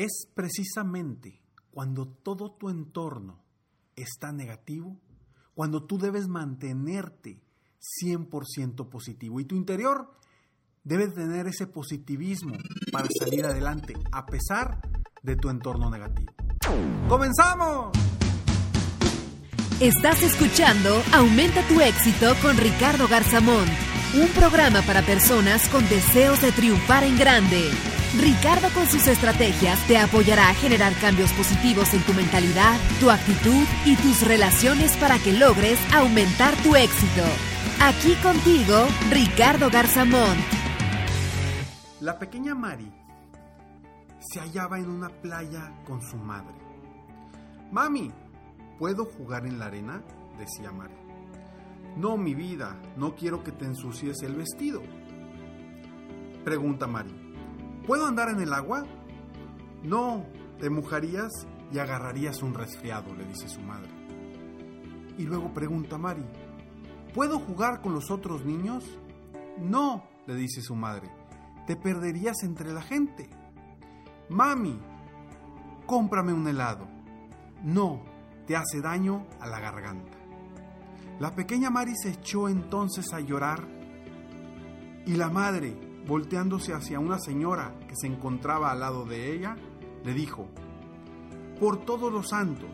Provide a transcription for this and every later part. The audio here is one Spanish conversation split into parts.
Es precisamente cuando todo tu entorno está negativo, cuando tú debes mantenerte 100% positivo y tu interior debe tener ese positivismo para salir adelante a pesar de tu entorno negativo. ¡Comenzamos! Estás escuchando Aumenta tu éxito con Ricardo Garzamón, un programa para personas con deseos de triunfar en grande. Ricardo con sus estrategias te apoyará a generar cambios positivos en tu mentalidad, tu actitud y tus relaciones para que logres aumentar tu éxito. Aquí contigo, Ricardo Garzamón. La pequeña Mari se hallaba en una playa con su madre. Mami, ¿puedo jugar en la arena? decía Mari. No, mi vida, no quiero que te ensucies el vestido. Pregunta Mari. ¿Puedo andar en el agua? No, te mojarías y agarrarías un resfriado, le dice su madre. Y luego pregunta Mari, ¿puedo jugar con los otros niños? No, le dice su madre, te perderías entre la gente. Mami, cómprame un helado. No, te hace daño a la garganta. La pequeña Mari se echó entonces a llorar y la madre, volteándose hacia una señora que se encontraba al lado de ella, le dijo, Por todos los santos,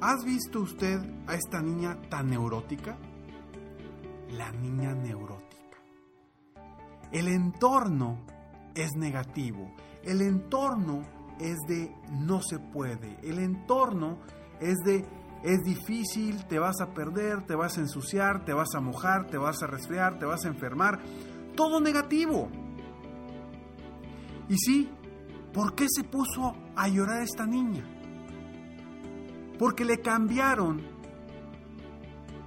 ¿has visto usted a esta niña tan neurótica? La niña neurótica. El entorno es negativo, el entorno es de no se puede, el entorno es de es difícil, te vas a perder, te vas a ensuciar, te vas a mojar, te vas a resfriar, te vas a enfermar. Todo negativo. Y sí, ¿por qué se puso a llorar esta niña? Porque le cambiaron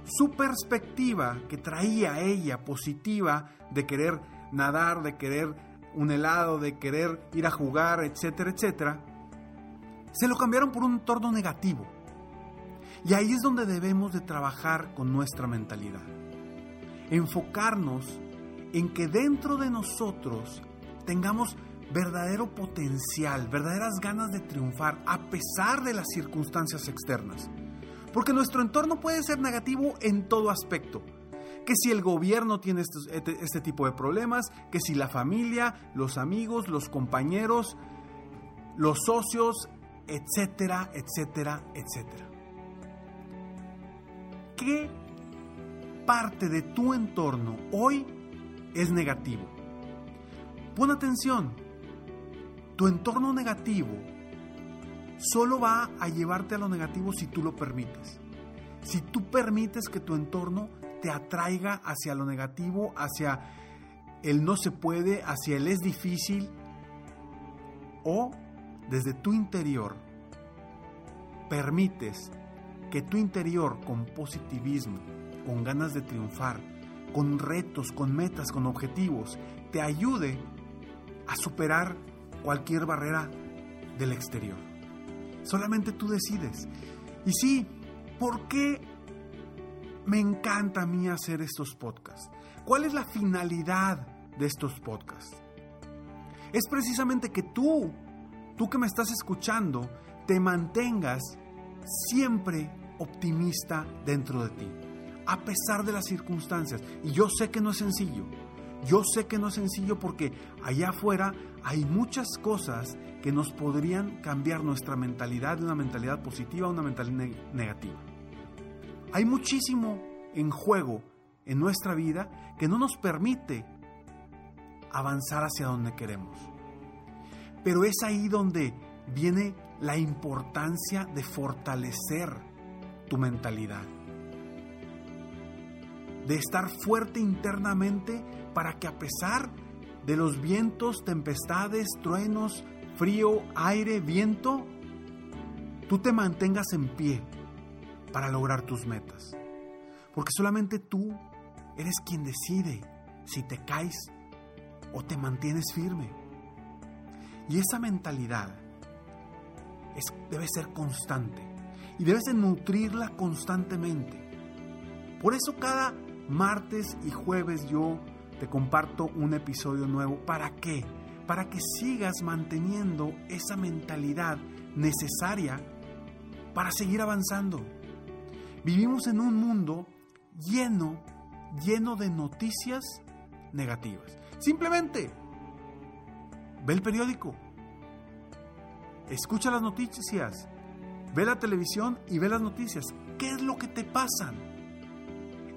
su perspectiva que traía ella positiva de querer nadar, de querer un helado, de querer ir a jugar, etcétera, etcétera. Se lo cambiaron por un entorno negativo. Y ahí es donde debemos de trabajar con nuestra mentalidad. Enfocarnos en que dentro de nosotros tengamos verdadero potencial, verdaderas ganas de triunfar a pesar de las circunstancias externas. Porque nuestro entorno puede ser negativo en todo aspecto. Que si el gobierno tiene este, este, tipo de problemas, que si la familia, los amigos, los compañeros, los socios, etcétera, etcétera, etcétera. ¿Qué parte de tu entorno hoy es negativo? Pon atención, tu entorno negativo solo va a llevarte a lo negativo si tú lo permites. Si tú permites que tu entorno te atraiga hacia lo negativo, hacia el no se puede, hacia el es difícil, o desde tu interior permites que tu interior con positivismo, con ganas de triunfar, con retos, con metas, con objetivos, te ayude a superar cualquier barrera del exterior. Solamente tú decides. Y sí, ¿por qué me encanta a mí hacer estos podcasts? ¿Cuál es la finalidad de estos podcasts? Es precisamente que tú, tú que me estás escuchando, te mantengas siempre optimista dentro de ti, a pesar de las circunstancias. Y yo sé que no es sencillo. Yo sé que no es sencillo porque allá afuera hay muchas cosas que nos podrían cambiar nuestra mentalidad de una mentalidad positiva a una mentalidad negativa. Hay muchísimo en juego en nuestra vida que no nos permite avanzar hacia donde queremos. Pero es ahí donde viene la importancia de fortalecer tu mentalidad. De estar fuerte internamente para que a pesar de los vientos, tempestades, truenos, frío, aire, viento, tú te mantengas en pie para lograr tus metas. Porque solamente tú eres quien decide si te caes o te mantienes firme. Y esa mentalidad debe ser constante y debes de nutrirla constantemente. Por eso cada martes y jueves yo te comparto un episodio nuevo. ¿Para qué? Para que sigas manteniendo esa mentalidad necesaria para seguir avanzando. Vivimos en un mundo lleno, lleno de noticias negativas. Simplemente ve el periódico, escucha las noticias, ve la televisión y ve las noticias. ¿Qué es lo que te pasa?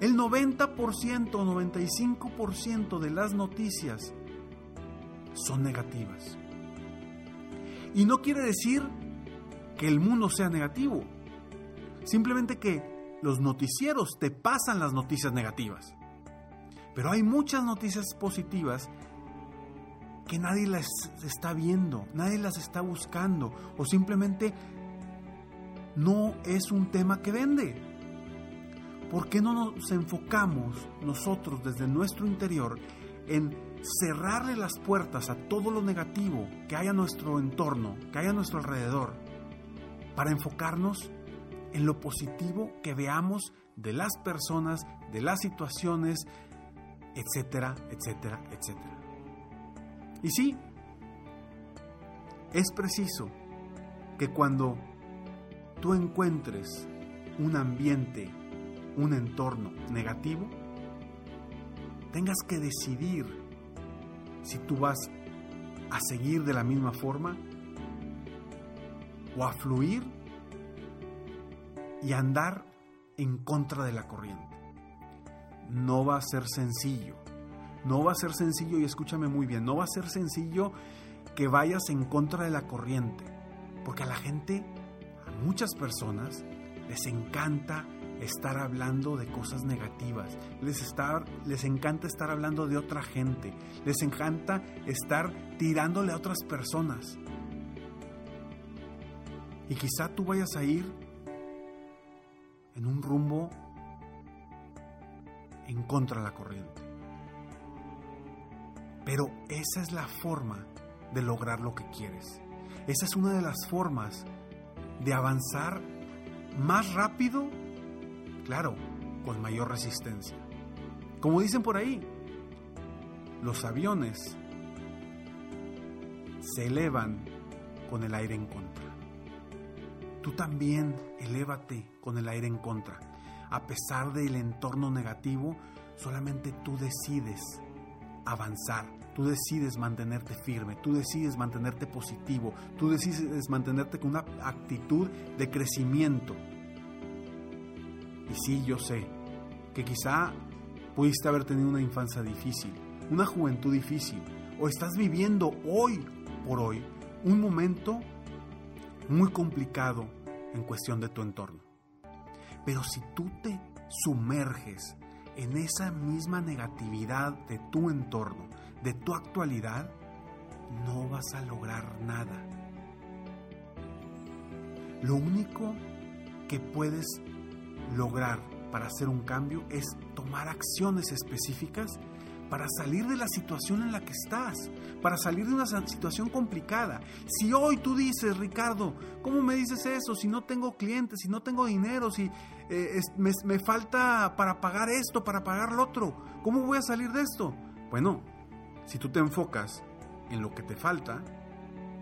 El 90% o 95% de las noticias son negativas. Y no quiere decir que el mundo sea negativo. Simplemente que los noticieros te pasan las noticias negativas. Pero hay muchas noticias positivas que nadie las está viendo, nadie las está buscando o simplemente no es un tema que vende. ¿Por qué no nos enfocamos nosotros desde nuestro interior en cerrarle las puertas a todo lo negativo que hay a nuestro entorno, que hay a nuestro alrededor, para enfocarnos en lo positivo que veamos de las personas, de las situaciones, etcétera, etcétera, etcétera? Y sí, es preciso que cuando tú encuentres un ambiente, un entorno negativo, tengas que decidir si tú vas a seguir de la misma forma o a fluir y andar en contra de la corriente. No va a ser sencillo, no va a ser sencillo, y escúchame muy bien, no va a ser sencillo que vayas en contra de la corriente, porque a la gente, a muchas personas, les encanta estar hablando de cosas negativas, les, les encanta estar hablando de otra gente, les encanta estar tirándole a otras personas. Y quizá tú vayas a ir en un rumbo en contra de la corriente. Pero esa es la forma de lograr lo que quieres. Esa es una de las formas de avanzar más rápido, claro, con mayor resistencia. Como dicen por ahí, los aviones se elevan con el aire en contra. Tú también elévate con el aire en contra. A pesar del entorno negativo, solamente tú decides avanzar, tú decides mantenerte firme, tú decides mantenerte positivo, tú decides mantenerte con una actitud de crecimiento. Y sí, yo sé que quizá pudiste haber tenido una infancia difícil, una juventud difícil, o estás viviendo hoy por hoy un momento muy complicado en cuestión de tu entorno. Pero si tú te sumerges en esa misma negatividad de tu entorno, de tu actualidad, no vas a lograr nada. Lo único que puedes lograr para hacer un cambio es tomar acciones específicas para salir de la situación en la que estás, para salir de una situación complicada. Si hoy tú dices, Ricardo, ¿cómo me dices eso? Si no tengo clientes, si no tengo dinero, si eh, me, falta para pagar esto, para pagar lo otro, ¿cómo voy a salir de esto? Bueno, si tú te enfocas en lo que te falta,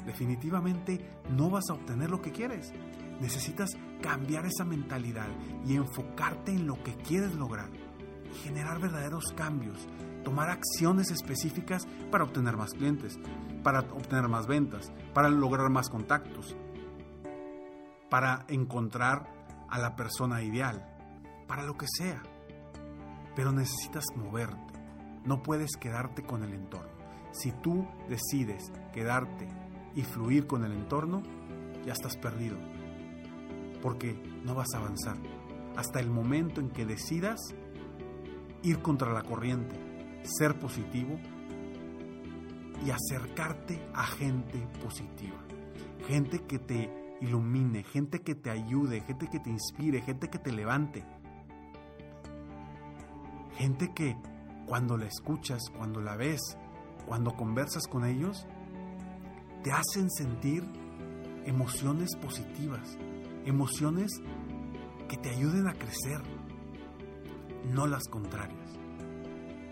definitivamente no vas a obtener lo que quieres. Necesitas cambiar esa mentalidad y enfocarte en lo que quieres lograr y generar verdaderos cambios tomar acciones específicas para obtener más clientes, para obtener más ventas, para lograr más contactos, para encontrar a la persona ideal, para lo que sea. Pero necesitas moverte, no puedes quedarte con el entorno. Si tú decides quedarte y fluir con el entorno, ya estás perdido, porque no vas a avanzar hasta el momento en que decidas ir contra la corriente, ser positivo y acercarte a gente positiva, gente que te ilumine, gente que te ayude, gente que te inspire, gente que te levante, gente que cuando la escuchas, cuando la ves, cuando conversas con ellos, te hacen sentir emociones positivas, emociones que te ayuden a crecer, no las contrarias.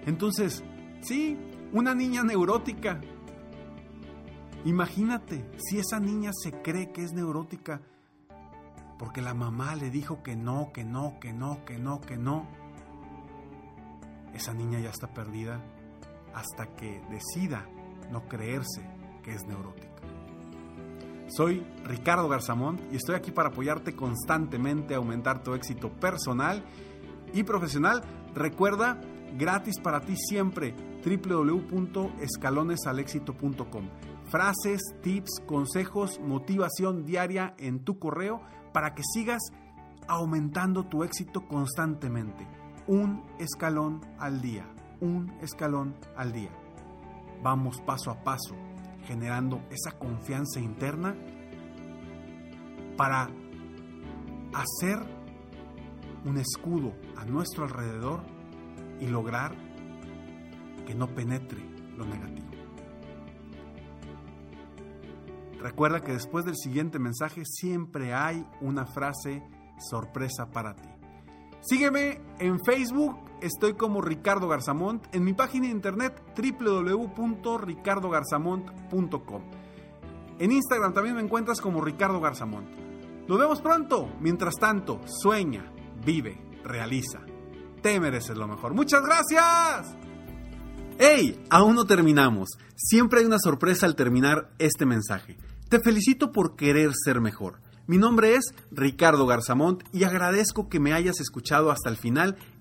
Entonces, sí, una niña neurótica. Imagínate si esa niña se cree que es neurótica porque la mamá le dijo que no, que no, que no, que no, que no. Esa niña ya está perdida hasta que decida no creerse que es neurótica. Soy Ricardo Garzamont y estoy aquí para apoyarte constantemente a aumentar tu éxito personal y profesional. Recuerda, gratis para ti siempre, www.escalonesalexito.com. Frases, tips, consejos, motivación diaria en tu correo para que sigas aumentando tu éxito constantemente. Un escalón al día, un escalón al día. Vamos paso a paso generando esa confianza interna para hacer un escudo a nuestro alrededor y lograr que no penetre lo negativo. Recuerda que después del siguiente mensaje siempre hay una frase sorpresa para ti. Sígueme en Facebook, estoy como Ricardo Garzamont, en mi página de internet www.ricardogarzamont.com. En Instagram también me encuentras como Ricardo Garzamont. Nos vemos pronto. Mientras tanto, sueña, vive, realiza. Te mereces lo mejor. Muchas gracias. ¡Hey! Aún no terminamos. Siempre hay una sorpresa al terminar este mensaje. Te felicito por querer ser mejor. Mi nombre es Ricardo Garzamont y agradezco que me hayas escuchado hasta el final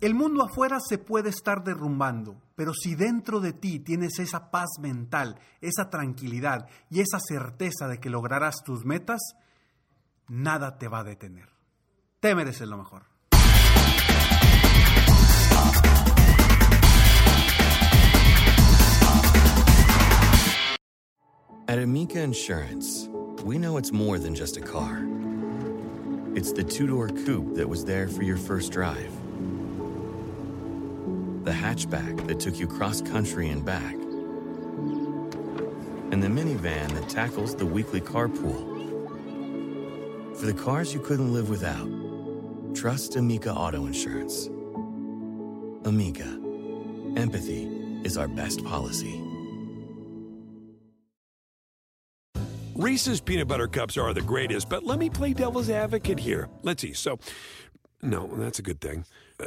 El mundo afuera se puede estar derrumbando, pero si dentro de ti tienes esa paz mental, esa tranquilidad y esa certeza de que lograrás tus metas, nada te va a detener. Te mereces lo mejor. At Amica Insurance, we know it's more than just a car. It's the two door coupe that was there for your first drive the hatchback that took you cross country and back, and the minivan that tackles the weekly carpool. For the cars you couldn't live without, trust Amica Auto Insurance. Amica, empathy is our best policy. Reese's peanut butter cups are the greatest, but let me play devil's advocate here. Let's see. So, no, that's a good thing. Uh,